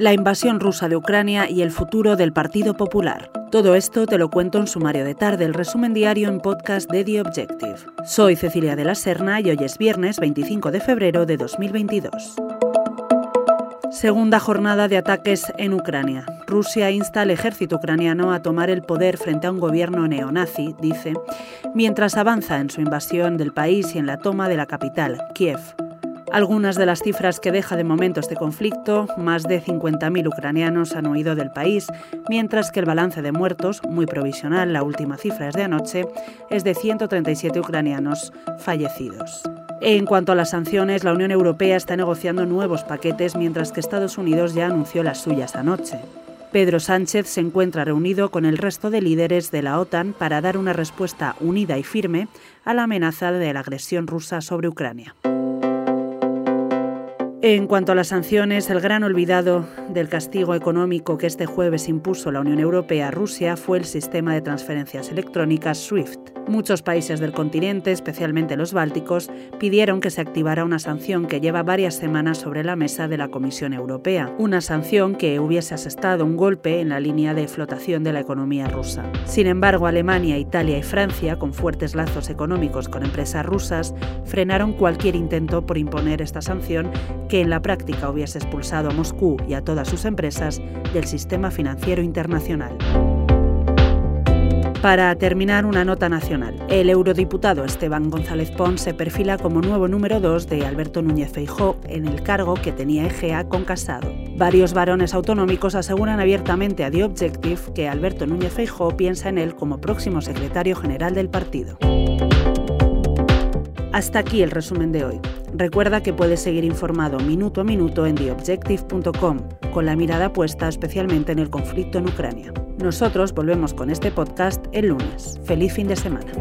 la invasión rusa de Ucrania y el futuro del Partido Popular. Todo esto te lo cuento en sumario de tarde, el resumen diario en podcast de The Objective. Soy Cecilia de la Serna y hoy es viernes 25 de febrero de 2022. Segunda jornada de ataques en Ucrania. Rusia insta al ejército ucraniano a tomar el poder frente a un gobierno neonazi, dice, mientras avanza en su invasión del país y en la toma de la capital, Kiev. Algunas de las cifras que deja de momento este conflicto, más de 50.000 ucranianos han huido del país, mientras que el balance de muertos, muy provisional, la última cifra es de anoche, es de 137 ucranianos fallecidos. En cuanto a las sanciones, la Unión Europea está negociando nuevos paquetes, mientras que Estados Unidos ya anunció las suyas anoche. Pedro Sánchez se encuentra reunido con el resto de líderes de la OTAN para dar una respuesta unida y firme a la amenaza de la agresión rusa sobre Ucrania. En cuanto a las sanciones, el gran olvidado del castigo económico que este jueves impuso la Unión Europea a Rusia fue el sistema de transferencias electrónicas SWIFT. Muchos países del continente, especialmente los bálticos, pidieron que se activara una sanción que lleva varias semanas sobre la mesa de la Comisión Europea, una sanción que hubiese asestado un golpe en la línea de flotación de la economía rusa. Sin embargo, Alemania, Italia y Francia, con fuertes lazos económicos con empresas rusas, frenaron cualquier intento por imponer esta sanción que en la práctica hubiese expulsado a Moscú y a todas sus empresas del sistema financiero internacional. Para terminar, una nota nacional. El eurodiputado Esteban González Pons se perfila como nuevo número 2 de Alberto Núñez Feijó en el cargo que tenía Egea con Casado. Varios varones autonómicos aseguran abiertamente a The Objective que Alberto Núñez Feijó piensa en él como próximo secretario general del partido. Hasta aquí el resumen de hoy. Recuerda que puedes seguir informado minuto a minuto en theobjective.com, con la mirada puesta especialmente en el conflicto en Ucrania. Nosotros volvemos con este podcast el lunes. Feliz fin de semana.